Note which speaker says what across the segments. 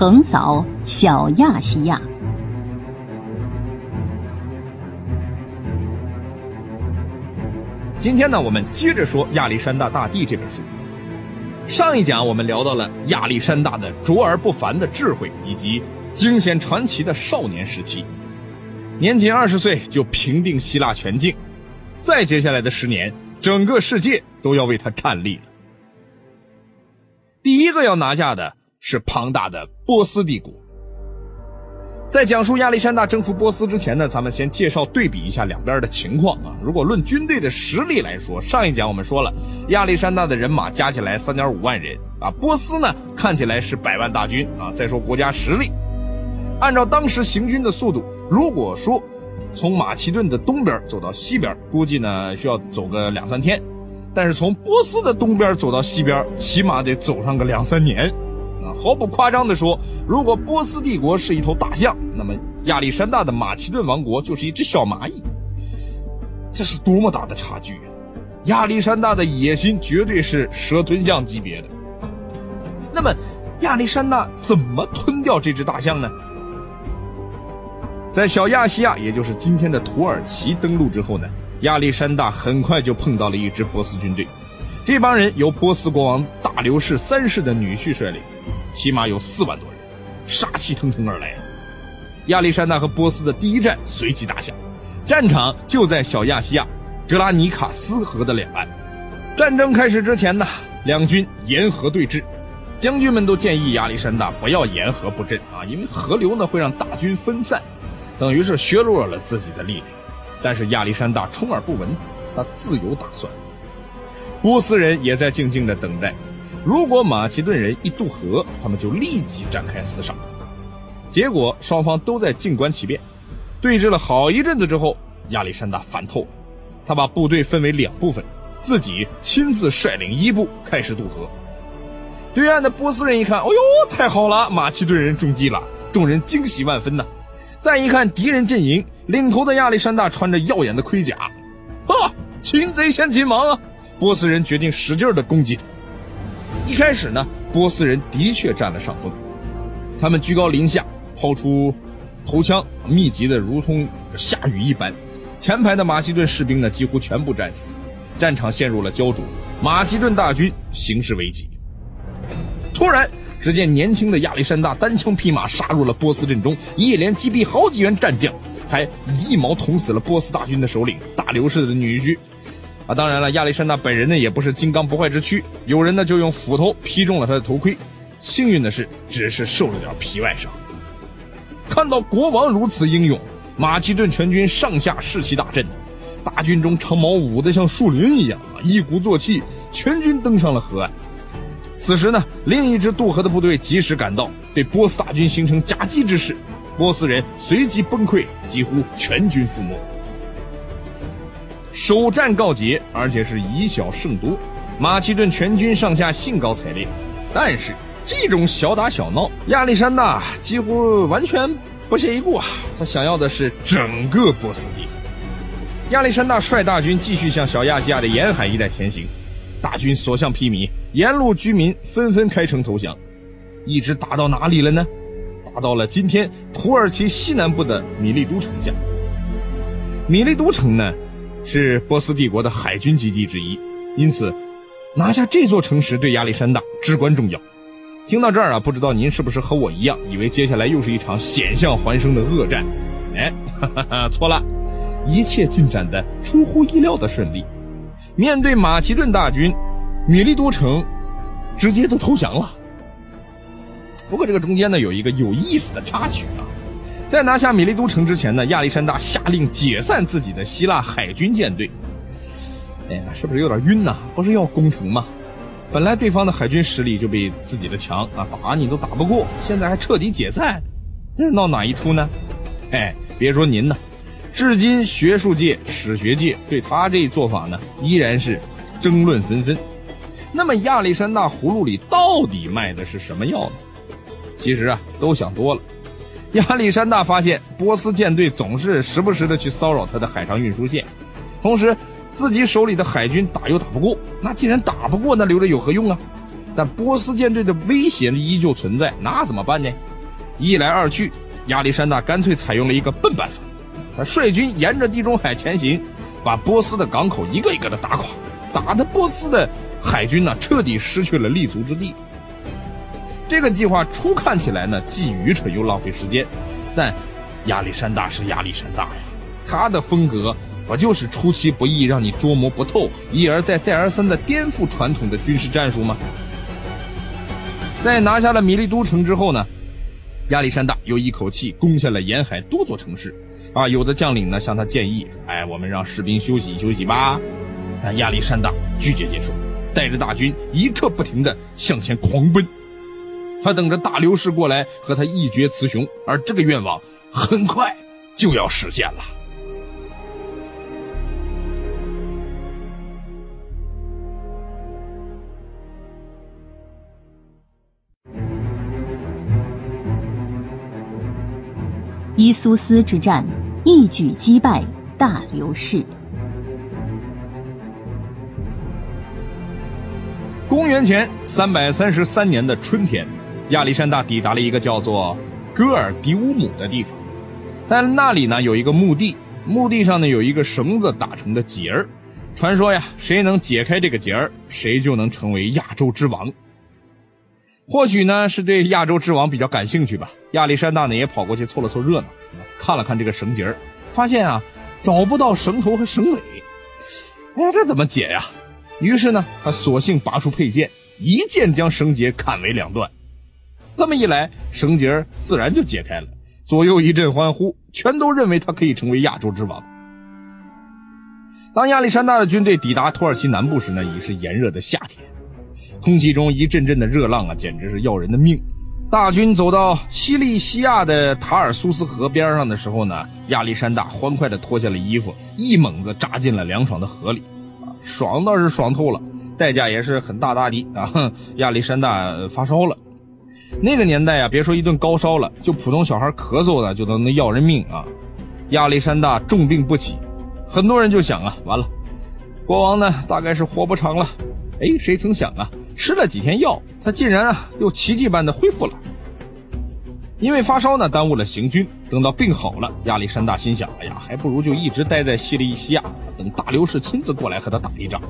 Speaker 1: 横扫小亚细亚。
Speaker 2: 今天呢，我们接着说亚历山大大帝这本书。上一讲我们聊到了亚历山大的卓而不凡的智慧，以及惊险传奇的少年时期。年仅二十岁就平定希腊全境，再接下来的十年，整个世界都要为他站立了。第一个要拿下的是庞大的波斯帝国。在讲述亚历山大征服波斯之前呢，咱们先介绍对比一下两边的情况啊。如果论军队的实力来说，上一讲我们说了，亚历山大的人马加起来三点五万人啊，波斯呢看起来是百万大军啊。再说国家实力，按照当时行军的速度，如果说从马其顿的东边走到西边，估计呢需要走个两三天；但是从波斯的东边走到西边，起码得走上个两三年。毫不夸张地说，如果波斯帝国是一头大象，那么亚历山大的马其顿王国就是一只小蚂蚁。这是多么大的差距啊！亚历山大的野心绝对是蛇吞象级别的。那么，亚历山大怎么吞掉这只大象呢？在小亚细亚，也就是今天的土耳其登陆之后呢，亚历山大很快就碰到了一支波斯军队。这帮人由波斯国王大流士三世的女婿率领。起码有四万多人，杀气腾腾而来。亚历山大和波斯的第一战随即打响，战场就在小亚细亚格拉尼卡斯河的两岸。战争开始之前呢，两军沿河对峙，将军们都建议亚历山大不要沿河布阵啊，因为河流呢会让大军分散，等于是削弱了自己的力量。但是亚历山大充耳不闻，他自有打算。波斯人也在静静的等待。如果马其顿人一渡河，他们就立即展开厮杀。结果双方都在静观其变，对峙了好一阵子之后，亚历山大烦透了，他把部队分为两部分，自己亲自率领一部开始渡河。对岸的波斯人一看，哦呦，太好了，马其顿人中计了，众人惊喜万分呐。再一看敌人阵营，领头的亚历山大穿着耀眼的盔甲，哈，擒贼先擒王啊！波斯人决定使劲的攻击他。一开始呢，波斯人的确占了上风，他们居高临下抛出头枪，密集的如同下雨一般。前排的马其顿士兵呢，几乎全部战死，战场陷入了焦灼，马其顿大军形势危急。突然，只见年轻的亚历山大单枪匹马杀入了波斯阵中，一连击毙好几员战将，还一矛捅死了波斯大军的首领大流士的女婿。啊，当然了，亚历山大本人呢也不是金刚不坏之躯，有人呢就用斧头劈中了他的头盔，幸运的是只是受了点皮外伤。看到国王如此英勇，马其顿全军上下士气大振，大军中长矛舞得像树林一样，一鼓作气，全军登上了河岸。此时呢，另一支渡河的部队及时赶到，对波斯大军形成夹击之势，波斯人随即崩溃，几乎全军覆没。首战告捷，而且是以小胜多，马其顿全军上下兴高采烈。但是这种小打小闹，亚历山大几乎完全不屑一顾啊！他想要的是整个波斯地。亚历山大率大军继续向小亚细亚的沿海一带前行，大军所向披靡，沿路居民纷纷开城投降，一直打到哪里了呢？打到了今天土耳其西南部的米利都城下。米利都城呢？是波斯帝国的海军基地之一，因此拿下这座城市对亚历山大至关重要。听到这儿啊，不知道您是不是和我一样，以为接下来又是一场险象环生的恶战？哎，哈哈，错了，一切进展的出乎意料的顺利。面对马其顿大军，米利都城直接都投降了。不过这个中间呢，有一个有意思的插曲啊。在拿下米利都城之前呢，亚历山大下令解散自己的希腊海军舰队。哎呀，是不是有点晕呐？不是要攻城吗？本来对方的海军实力就比自己的强啊，打你都打不过，现在还彻底解散，这是闹哪一出呢？哎，别说您呢，至今学术界、史学界对他这做法呢，依然是争论纷纷。那么亚历山大葫芦里到底卖的是什么药呢？其实啊，都想多了。亚历山大发现波斯舰队总是时不时的去骚扰他的海上运输线，同时自己手里的海军打又打不过，那既然打不过，那留着有何用啊？但波斯舰队的威胁依旧存在，那怎么办呢？一来二去，亚历山大干脆采用了一个笨办法，他率军沿着地中海前行，把波斯的港口一个一个的打垮，打的波斯的海军呢彻底失去了立足之地。这个计划初看起来呢既愚蠢又浪费时间，但亚历山大是亚历山大呀，他的风格不就是出其不意，让你捉摸不透，一而再再而三的颠覆传统的军事战术吗？在拿下了米利都城之后呢，亚历山大又一口气攻下了沿海多座城市。啊，有的将领呢向他建议，哎，我们让士兵休息休息吧。但亚历山大拒绝接受，带着大军一刻不停的向前狂奔。他等着大刘氏过来和他一决雌雄，而这个愿望很快就要实现了。
Speaker 1: 伊苏斯之战一举击败大刘氏。
Speaker 2: 公元前三百三十三年的春天，亚历山大抵达了一个叫做戈尔迪乌姆的地方，在那里呢有一个墓地，墓地上呢有一个绳子打成的结儿，传说呀，谁能解开这个结儿，谁就能成为亚洲之王。或许呢是对亚洲之王比较感兴趣吧，亚历山大呢也跑过去凑了凑热闹，看了看这个绳结儿发现啊找不到绳头和绳尾，哎这怎么解呀？于是呢他索性拔出佩剑，一剑将绳结砍为两段。这么一来，绳结自然就解开了，左右一阵欢呼，全都认为他可以成为亚洲之王。当亚历山大的军队抵达土耳其南部时呢，已是炎热的夏天。空气中一阵阵的热浪啊，简直是要人的命。大军走到西利西亚的塔尔苏斯河边上的时候呢，亚历山大欢快的脱下了衣服，一猛子扎进了凉爽的河里，爽倒是爽透了，代价也是很大大的啊！亚历山大发烧了。那个年代啊，别说一顿高烧了，就普通小孩咳嗽的，就都能要人命啊！亚历山大重病不起，很多人就想啊，完了，国王呢，大概是活不长了。哎，谁曾想啊，吃了几天药，他竟然啊又奇迹般的恢复了。因为发烧呢，耽误了行军。等到病好了，亚历山大心想，哎呀，还不如就一直待在西里西亚，等大流士亲自过来和他打一仗。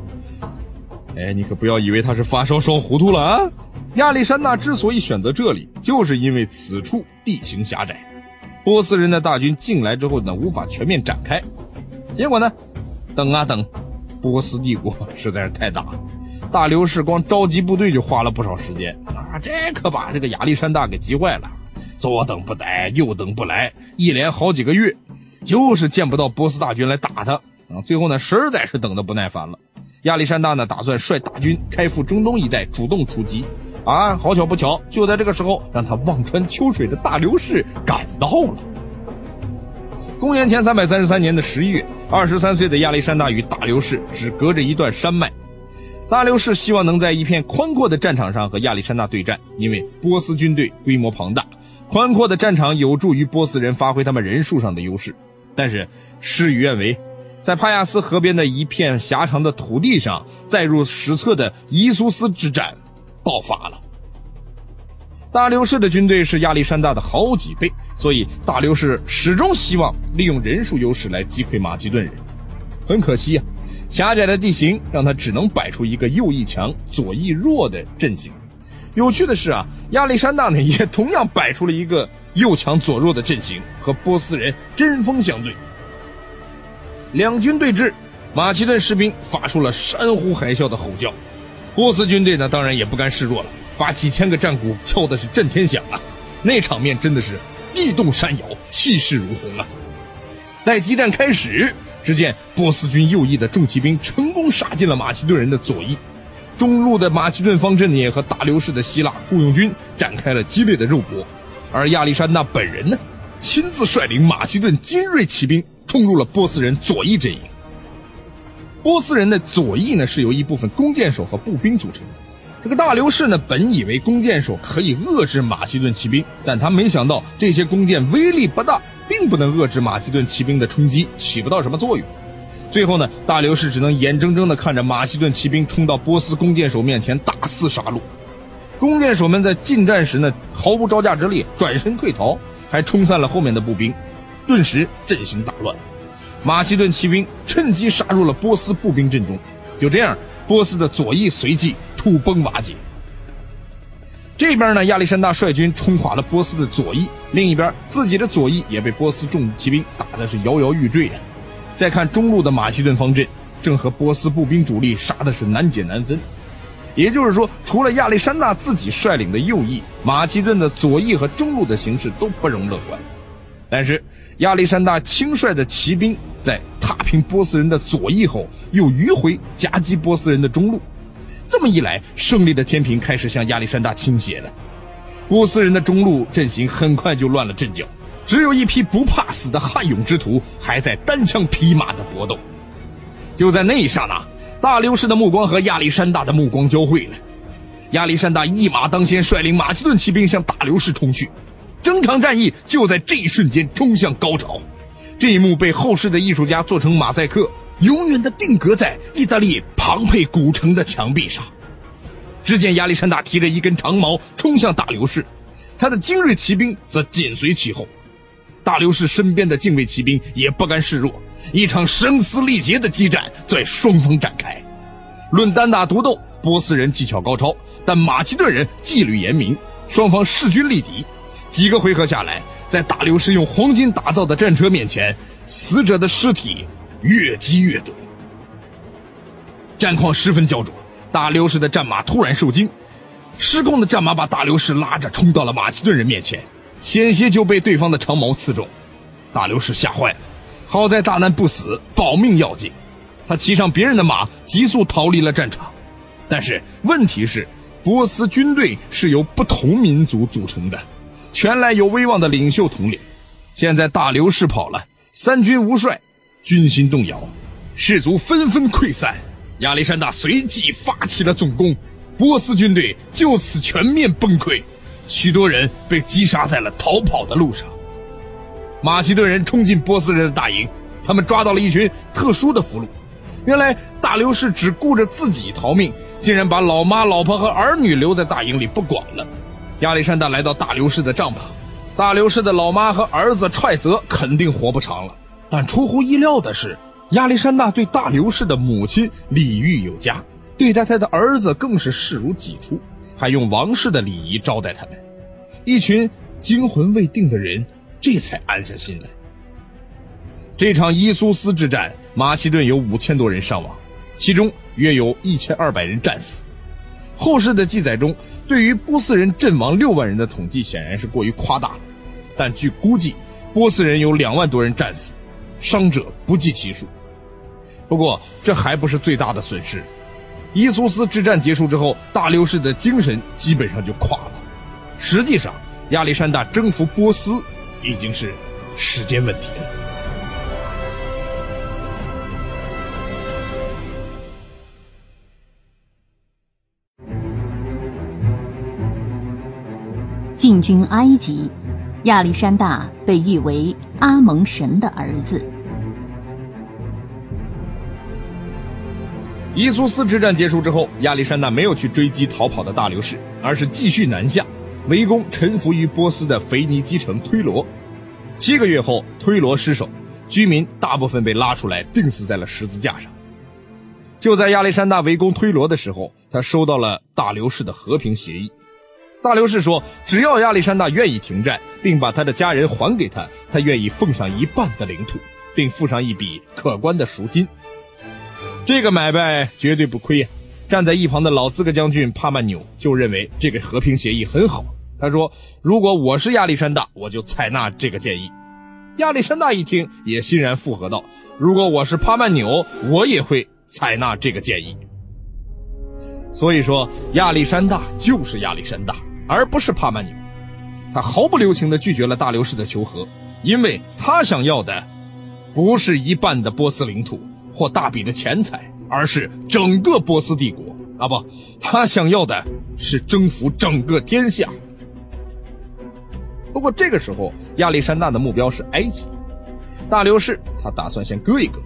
Speaker 2: 哎，你可不要以为他是发烧烧糊涂了啊！亚历山大之所以选择这里，就是因为此处地形狭窄，波斯人的大军进来之后呢，无法全面展开。结果呢，等啊等，波斯帝国实在是太大。大流士光召集部队就花了不少时间啊，这可把这个亚历山大给急坏了，左等不来，右等不来，一连好几个月，就是见不到波斯大军来打他啊。最后呢，实在是等的不耐烦了，亚历山大呢打算率大军开赴中东一带，主动出击啊。好巧不巧，就在这个时候，让他望穿秋水的大流士赶到了。公元前三百三十三年的十一月，二十三岁的亚历山大与大流士只隔着一段山脉。大流士希望能在一片宽阔的战场上和亚历山大对战，因为波斯军队规模庞大，宽阔的战场有助于波斯人发挥他们人数上的优势。但是事与愿违，在帕亚斯河边的一片狭长的土地上，载入史册的伊苏斯之战爆发了。大流士的军队是亚历山大的好几倍，所以大流士始终希望利用人数优势来击溃马其顿人。很可惜啊。狭窄的地形让他只能摆出一个右翼强、左翼弱的阵型。有趣的是啊，亚历山大呢也同样摆出了一个右强左弱的阵型，和波斯人针锋相对。两军对峙，马其顿士兵发出了山呼海啸的吼叫，波斯军队呢当然也不甘示弱了，把几千个战鼓敲的是震天响啊！那场面真的是地动山摇，气势如虹啊！待激战开始。只见波斯军右翼的重骑兵成功杀进了马其顿人的左翼，中路的马其顿方阵也和大流士的希腊雇佣军展开了激烈的肉搏，而亚历山大本人呢，亲自率领马其顿精锐骑兵冲入了波斯人左翼阵营。波斯人的左翼呢是由一部分弓箭手和步兵组成的，这个大流士呢本以为弓箭手可以遏制马其顿骑兵，但他没想到这些弓箭威力不大。并不能遏制马其顿骑兵的冲击，起不到什么作用。最后呢，大流士只能眼睁睁的看着马其顿骑兵冲到波斯弓箭手面前，大肆杀戮。弓箭手们在近战时呢，毫无招架之力，转身退逃，还冲散了后面的步兵，顿时阵型大乱。马其顿骑兵趁机杀入了波斯步兵阵中，就这样，波斯的左翼随即土崩瓦解。这边呢，亚历山大率军冲垮了波斯的左翼，另一边自己的左翼也被波斯重骑兵打的是摇摇欲坠啊。再看中路的马其顿方阵，正和波斯步兵主力杀的是难解难分。也就是说，除了亚历山大自己率领的右翼，马其顿的左翼和中路的形势都不容乐观。但是，亚历山大轻率的骑兵在踏平波斯人的左翼后，又迂回夹击波斯人的中路。这么一来，胜利的天平开始向亚历山大倾斜了。波斯人的中路阵型很快就乱了阵脚，只有一批不怕死的悍勇之徒还在单枪匹马的搏斗。就在那一刹那。大流士的目光和亚历山大的目光交汇了，亚历山大一马当先，率领马其顿骑兵向大流士冲去，整场战役就在这一瞬间冲向高潮。这一幕被后世的艺术家做成马赛克，永远的定格在意大利庞佩古城的墙壁上。只见亚历山大提着一根长矛冲向大流士，他的精锐骑兵则紧随其后。大流士身边的禁卫骑兵也不甘示弱。一场声嘶力竭的激战在双方展开。论单打独斗，波斯人技巧高超，但马其顿人纪律严明，双方势均力敌。几个回合下来，在大流士用黄金打造的战车面前，死者的尸体越积越多。战况十分焦灼，大流士的战马突然受惊，失控的战马把大流士拉着冲到了马其顿人面前，险些就被对方的长矛刺中。大流士吓坏了。好在大难不死，保命要紧。他骑上别人的马，急速逃离了战场。但是问题是，波斯军队是由不同民族组成的，全来有威望的领袖统领。现在大流士跑了，三军无帅，军心动摇，士卒纷纷溃散。亚历山大随即发起了总攻，波斯军队就此全面崩溃，许多人被击杀在了逃跑的路上。马其顿人冲进波斯人的大营，他们抓到了一群特殊的俘虏。原来大流士只顾着自己逃命，竟然把老妈、老婆和儿女留在大营里不管了。亚历山大来到大流士的帐篷，大流士的老妈和儿子踹泽肯定活不长了。但出乎意料的是，亚历山大对大流士的母亲礼遇有加，对待他的儿子更是视如己出，还用王室的礼仪招待他们。一群惊魂未定的人。这才安下心来。这场伊苏斯之战，马其顿有五千多人伤亡，其中约有一千二百人战死。后世的记载中，对于波斯人阵亡六万人的统计显然是过于夸大了，但据估计，波斯人有两万多人战死，伤者不计其数。不过，这还不是最大的损失。伊苏斯之战结束之后，大流士的精神基本上就垮了。实际上，亚历山大征服波斯。已经是时间问题了。
Speaker 1: 进军埃及，亚历山大被誉为阿蒙神的儿子。
Speaker 2: 伊苏斯之战结束之后，亚历山大没有去追击逃跑的大流士，而是继续南下。围攻臣服于波斯的腓尼基城推罗，七个月后，推罗失守，居民大部分被拉出来钉死在了十字架上。就在亚历山大围攻推罗的时候，他收到了大流士的和平协议。大流士说，只要亚历山大愿意停战，并把他的家人还给他，他愿意奉上一半的领土，并付上一笔可观的赎金。这个买卖绝对不亏呀！站在一旁的老资格将军帕曼纽就认为这个和平协议很好。他说：“如果我是亚历山大，我就采纳这个建议。”亚历山大一听，也欣然附和道：“如果我是帕曼纽，我也会采纳这个建议。”所以说，亚历山大就是亚历山大，而不是帕曼纽。他毫不留情的拒绝了大流士的求和，因为他想要的不是一半的波斯领土或大笔的钱财。而是整个波斯帝国啊不，他想要的是征服整个天下。不过这个时候，亚历山大的目标是埃及。大流士他打算先割一割。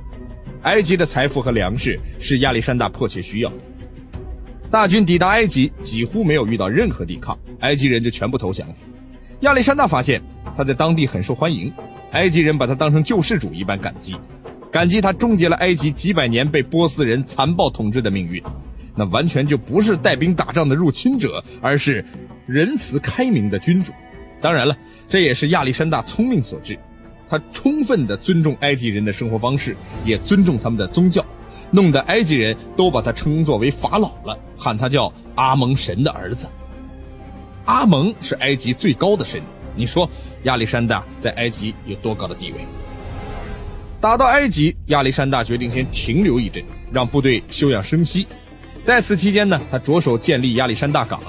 Speaker 2: 埃及的财富和粮食是亚历山大迫切需要的。大军抵达埃及，几乎没有遇到任何抵抗，埃及人就全部投降了。亚历山大发现他在当地很受欢迎，埃及人把他当成救世主一般感激，感激他终结了埃及几百年被波斯人残暴统治的命运。那完全就不是带兵打仗的入侵者，而是仁慈开明的君主。当然了，这也是亚历山大聪明所致，他充分的尊重埃及人的生活方式，也尊重他们的宗教。弄得埃及人都把他称作为法老了，喊他叫阿蒙神的儿子。阿蒙是埃及最高的神，你说亚历山大在埃及有多高的地位？打到埃及，亚历山大决定先停留一阵，让部队休养生息。在此期间呢，他着手建立亚历山大港。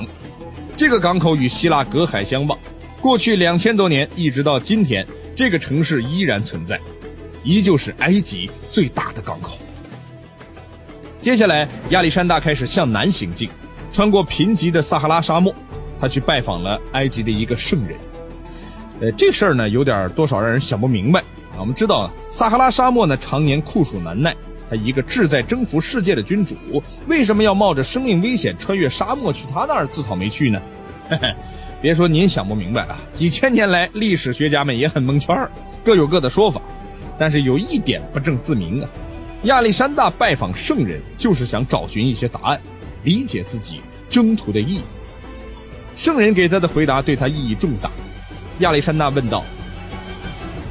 Speaker 2: 这个港口与希腊隔海相望，过去两千多年一直到今天，这个城市依然存在，依旧是埃及最大的港口。接下来，亚历山大开始向南行进，穿过贫瘠的撒哈拉沙漠，他去拜访了埃及的一个圣人。呃，这事儿呢，有点多少让人想不明白。啊我们知道，撒哈拉沙漠呢，常年酷暑难耐，他一个志在征服世界的君主，为什么要冒着生命危险穿越沙漠去他那儿自讨没趣呢？别说您想不明白啊，几千年来，历史学家们也很蒙圈儿，各有各的说法。但是有一点不证自明啊。亚历山大拜访圣人，就是想找寻一些答案，理解自己征途的意义。圣人给他的回答对他意义重大。亚历山大问道：“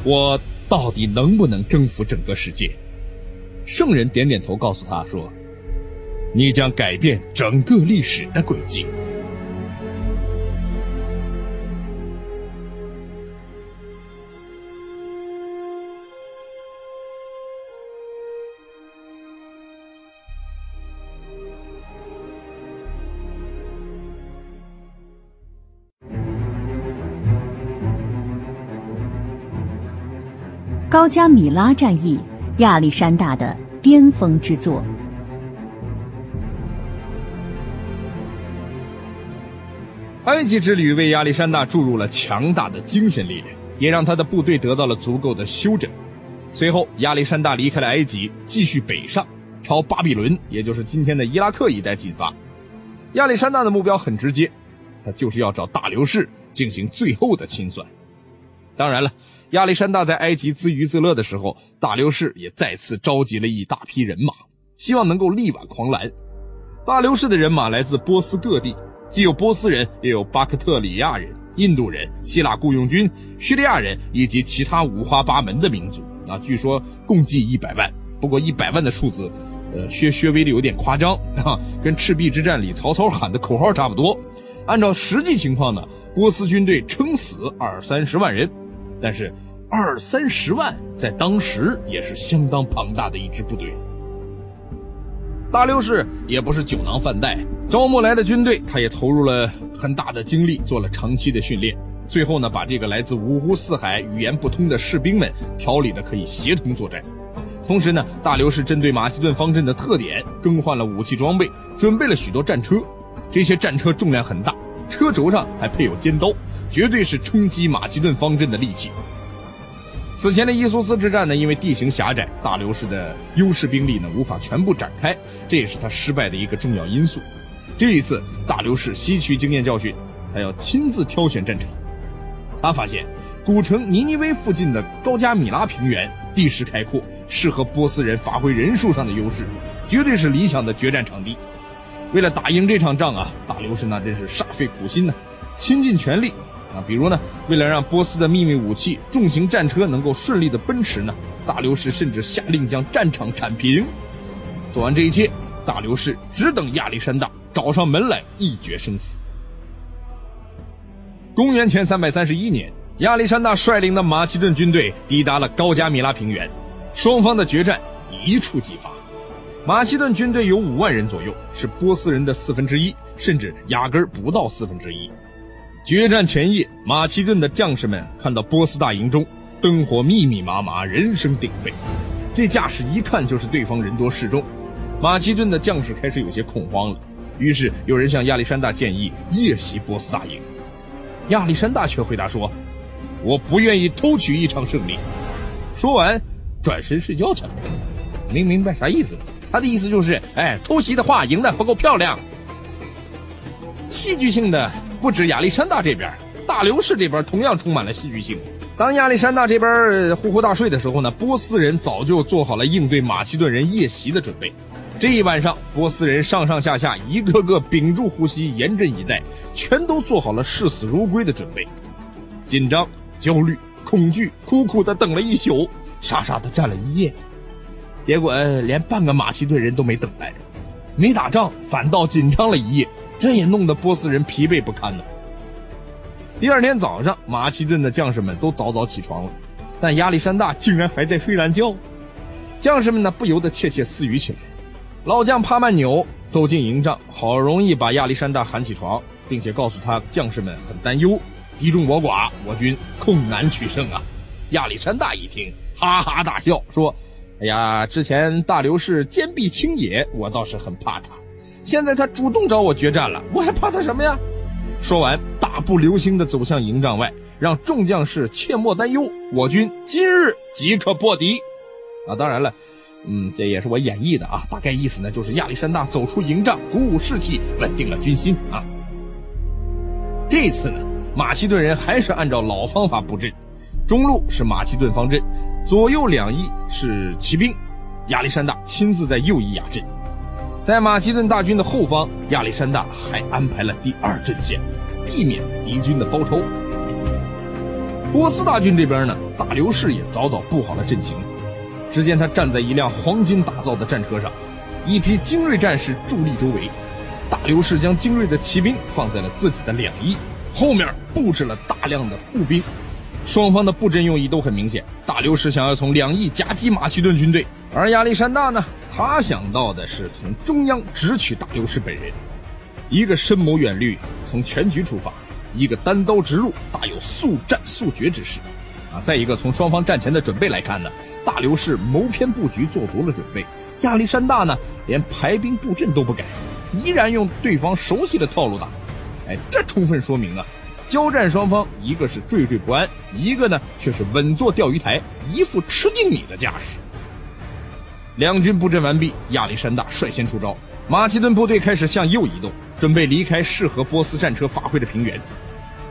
Speaker 2: 我到底能不能征服整个世界？”圣人点点头，告诉他说：“你将改变整个历史的轨迹。”
Speaker 1: 高加米拉战役，亚历山大的巅峰之作。
Speaker 2: 埃及之旅为亚历山大注入了强大的精神力量，也让他的部队得到了足够的休整。随后，亚历山大离开了埃及，继续北上，朝巴比伦，也就是今天的伊拉克一带进发。亚历山大的目标很直接，他就是要找大流士进行最后的清算。当然了。亚历山大在埃及自娱自乐的时候，大流士也再次召集了一大批人马，希望能够力挽狂澜。大流士的人马来自波斯各地，既有波斯人，也有巴克特里亚人、印度人、希腊雇佣军、叙利亚人以及其他五花八门的民族啊，据说共计一百万。不过一百万的数字，呃，略略微的有点夸张 啊，跟赤壁之战里曹操喊的口号差不多。按照实际情况呢，波斯军队撑死二三十万人。但是二三十万在当时也是相当庞大的一支部队。大流士也不是酒囊饭袋，招募来的军队他也投入了很大的精力，做了长期的训练。最后呢，把这个来自五湖四海、语言不通的士兵们调理的可以协同作战。同时呢，大流士针对马其顿方阵的特点更换了武器装备，准备了许多战车。这些战车重量很大，车轴上还配有尖刀。绝对是冲击马其顿方阵的利器。此前的伊苏斯之战呢，因为地形狭窄，大流士的优势兵力呢无法全部展开，这也是他失败的一个重要因素。这一次，大流士吸取经验教训，他要亲自挑选战场。他发现古城尼尼微附近的高加米拉平原地势开阔，适合波斯人发挥人数上的优势，绝对是理想的决战场地。为了打赢这场仗啊，大流士那真是煞费苦心呢，倾尽全力。啊，比如呢，为了让波斯的秘密武器重型战车能够顺利的奔驰呢，大流士甚至下令将战场铲平。做完这一切，大流士只等亚历山大找上门来一决生死。公元前三百三十一年，亚历山大率领的马其顿军队抵达了高加米拉平原，双方的决战一触即发。马其顿军队有五万人左右，是波斯人的四分之一，甚至压根儿不到四分之一。决战前夜，马其顿的将士们看到波斯大营中灯火密密麻麻，人声鼎沸，这架势一看就是对方人多势众。马其顿的将士开始有些恐慌了，于是有人向亚历山大建议夜袭波斯大营。亚历山大却回答说：“我不愿意偷取一场胜利。”说完，转身睡觉去了。没明白啥意思？他的意思就是，哎，偷袭的话，赢的不够漂亮。戏剧性的不止亚历山大这边，大流士这边同样充满了戏剧性。当亚历山大这边呼呼大睡的时候呢，波斯人早就做好了应对马其顿人夜袭的准备。这一晚上，波斯人上上下下一个个屏住呼吸，严阵以待，全都做好了视死如归的准备。紧张、焦虑、恐惧，苦苦的等了一宿，傻傻的站了一夜，结果连半个马其顿人都没等来，没打仗，反倒紧张了一夜，这也弄得波斯人疲惫不堪呢。第二天早上，马其顿的将士们都早早起床了，但亚历山大竟然还在睡懒觉，将士们呢不由得窃窃私语起来。老将帕曼纽走进营帐，好容易把亚历山大喊起床，并且告诉他将士们很担忧，敌众我寡，我军恐难取胜啊！亚历山大一听，哈哈大笑，说：“哎呀，之前大流士坚壁清野，我倒是很怕他，现在他主动找我决战了，我还怕他什么呀？”说完，大步流星的走向营帐外，让众将士切莫担忧，我军今日即可破敌。啊，当然了。嗯，这也是我演绎的啊，大概意思呢，就是亚历山大走出营帐，鼓舞士气，稳定了军心啊。这次呢，马其顿人还是按照老方法布阵，中路是马其顿方阵，左右两翼是骑兵，亚历山大亲自在右翼压阵。在马其顿大军的后方，亚历山大还安排了第二阵线，避免敌军的包抄。波斯大军这边呢，大流士也早早布好了阵型。只见他站在一辆黄金打造的战车上，一批精锐战士伫立周围。大流士将精锐的骑兵放在了自己的两翼，后面布置了大量的步兵。双方的布阵用意都很明显。大流士想要从两翼夹击马其顿军队，而亚历山大呢，他想到的是从中央直取大流士本人。一个深谋远虑，从全局出发；一个单刀直入，大有速战速决之势。啊，再一个从双方战前的准备来看呢。大流士谋篇布局做足了准备，亚历山大呢连排兵布阵都不改，依然用对方熟悉的套路打。哎，这充分说明啊，交战双方一个是惴惴不安，一个呢却是稳坐钓鱼台，一副吃定你的架势。两军布阵完毕，亚历山大率先出招，马其顿部队开始向右移动，准备离开适合波斯战车发挥的平原。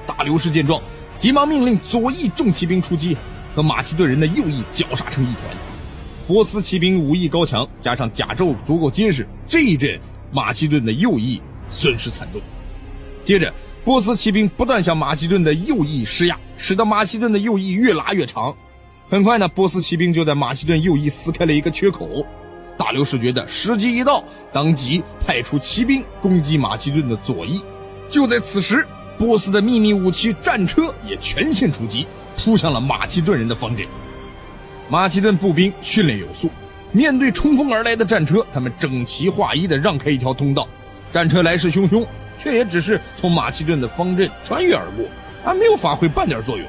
Speaker 2: 大流士见状，急忙命令左翼重骑兵出击。和马其顿人的右翼绞杀成一团，波斯骑兵武艺高强，加上甲胄足够结实，这一阵马其顿的右翼损失惨重。接着，波斯骑兵不断向马其顿的右翼施压，使得马其顿的右翼越拉越长。很快呢，波斯骑兵就在马其顿右翼撕开了一个缺口。大流士觉得时机一到，当即派出骑兵攻击马其顿的左翼。就在此时，波斯的秘密武器战车也全线出击。扑向了马其顿人的方阵，马其顿步兵训练有素，面对冲锋而来的战车，他们整齐划一的让开一条通道。战车来势汹汹，却也只是从马其顿的方阵穿越而过，还没有发挥半点作用。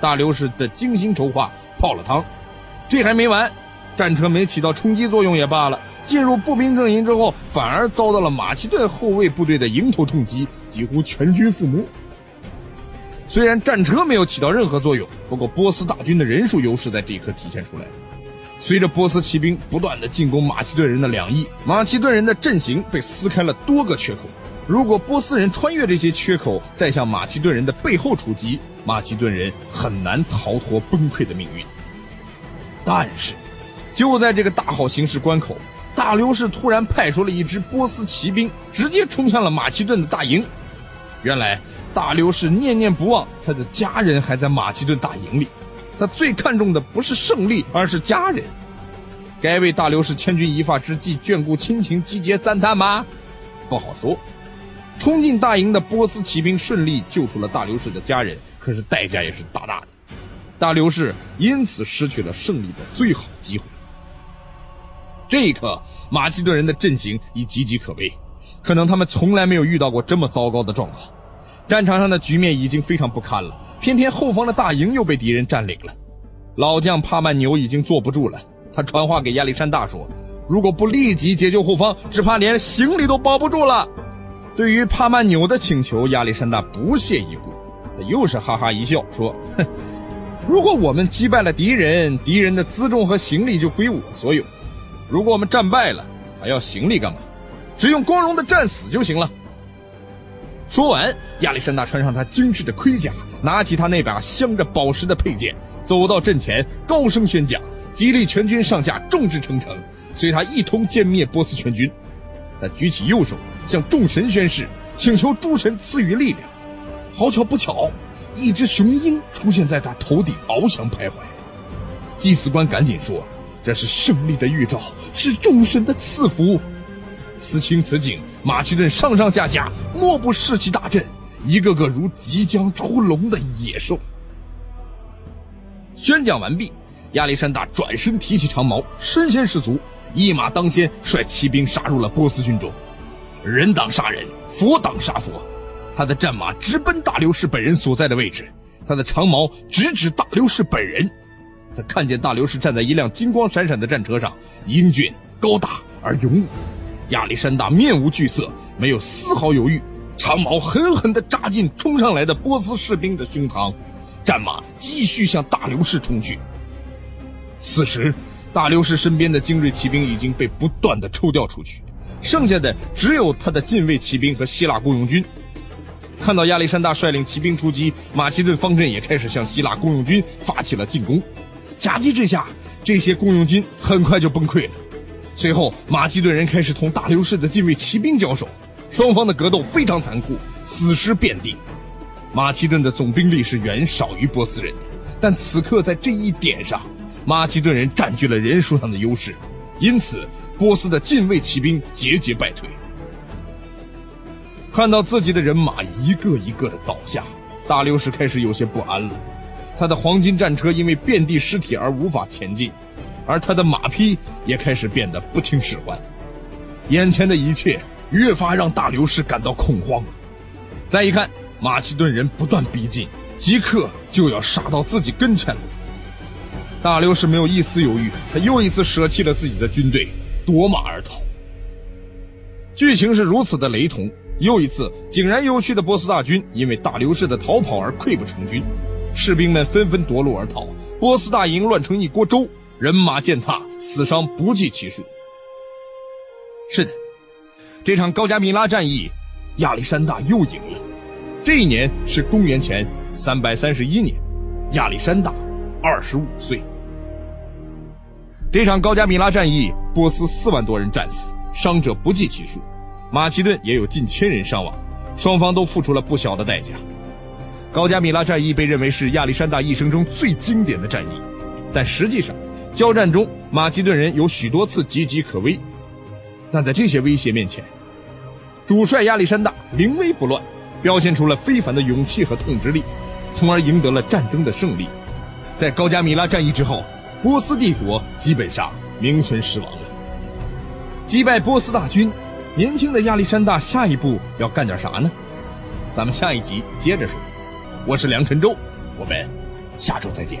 Speaker 2: 大流士的精心筹划泡了汤，这还没完，战车没起到冲击作用也罢了，进入步兵阵营之后，反而遭到了马其顿后卫部队的迎头痛击，几乎全军覆没。虽然战车没有起到任何作用，不过波斯大军的人数优势在这一刻体现出来了。随着波斯骑兵不断的进攻马其顿人的两翼，马其顿人的阵型被撕开了多个缺口。如果波斯人穿越这些缺口，再向马其顿人的背后出击，马其顿人很难逃脱崩溃的命运。但是，就在这个大好形势关口，大流士突然派出了一支波斯骑兵，直接冲向了马其顿的大营。原来。大流士念念不忘他的家人还在马其顿大营里，他最看重的不是胜利，而是家人。该为大流士千钧一发之际眷顾亲情集结赞叹吗？不好说。冲进大营的波斯骑兵顺利救出了大流士的家人，可是代价也是大大的。大流士因此失去了胜利的最好机会。这一刻，马其顿人的阵型已岌岌可危，可能他们从来没有遇到过这么糟糕的状况。战场上的局面已经非常不堪了，偏偏后方的大营又被敌人占领了。老将帕曼纽已经坐不住了，他传话给亚历山大说：“如果不立即解救后方，只怕连行李都保不住了。”对于帕曼纽的请求，亚历山大不屑一顾，他又是哈哈一笑说：“哼，如果我们击败了敌人，敌人的辎重和行李就归我所有；如果我们战败了，还要行李干嘛？只用光荣的战死就行了。”说完，亚历山大穿上他精致的盔甲，拿起他那把镶着宝石的佩剑，走到阵前，高声宣讲，激励全军上下众志成城，随他一同歼灭波斯全军。他举起右手，向众神宣誓，请求诸神赐予力量。好巧不巧，一只雄鹰出现在他头顶，翱翔徘徊。祭司官赶紧说：“这是胜利的预兆，是众神的赐福。”此情此景，马其顿上上下下莫不士气大振，一个个如即将出笼的野兽。宣讲完毕，亚历山大转身提起长矛，身先士卒，一马当先，率骑兵杀入了波斯军中。人挡杀人，佛挡杀佛，他的战马直奔大流士本人所在的位置，他的长矛直指大流士本人。他看见大流士站在一辆金光闪闪的战车上，英俊高大而勇武。亚历山大面无惧色，没有丝毫犹豫，长矛狠狠地扎进冲上来的波斯士兵的胸膛，战马继续向大流士冲去。此时，大流士身边的精锐骑兵已经被不断的抽调出去，剩下的只有他的禁卫骑兵和希腊雇佣军。看到亚历山大率领骑兵出击，马其顿方阵也开始向希腊雇佣军发起了进攻。夹击之下，这些雇佣军很快就崩溃了。随后，马其顿人开始同大流士的禁卫骑兵交手，双方的格斗非常残酷，死尸遍地。马其顿的总兵力是远少于波斯人的，但此刻在这一点上，马其顿人占据了人数上的优势，因此波斯的近卫骑兵节节败退。看到自己的人马一个一个的倒下，大流士开始有些不安了。他的黄金战车因为遍地尸体而无法前进。而他的马匹也开始变得不听使唤，眼前的一切越发让大流士感到恐慌。再一看，马其顿人不断逼近，即刻就要杀到自己跟前了。大流士没有一丝犹豫，他又一次舍弃了自己的军队，夺马而逃。剧情是如此的雷同，又一次井然有序的波斯大军因为大流士的逃跑而溃不成军，士兵们纷纷夺路而逃，波斯大营乱成一锅粥。人马践踏，死伤不计其数。是的，这场高加米拉战役，亚历山大又赢了。这一年是公元前三百三十一年，亚历山大二十五岁。这场高加米拉战役，波斯四万多人战死，伤者不计其数，马其顿也有近千人伤亡，双方都付出了不小的代价。高加米拉战役被认为是亚历山大一生中最经典的战役，但实际上。交战中，马其顿人有许多次岌岌可危，但在这些威胁面前，主帅亚历山大临危不乱，表现出了非凡的勇气和统治力，从而赢得了战争的胜利。在高加米拉战役之后，波斯帝国基本上名存实亡了。击败波斯大军，年轻的亚历山大下一步要干点啥呢？咱们下一集接着说。我是梁晨洲，我们下周再见。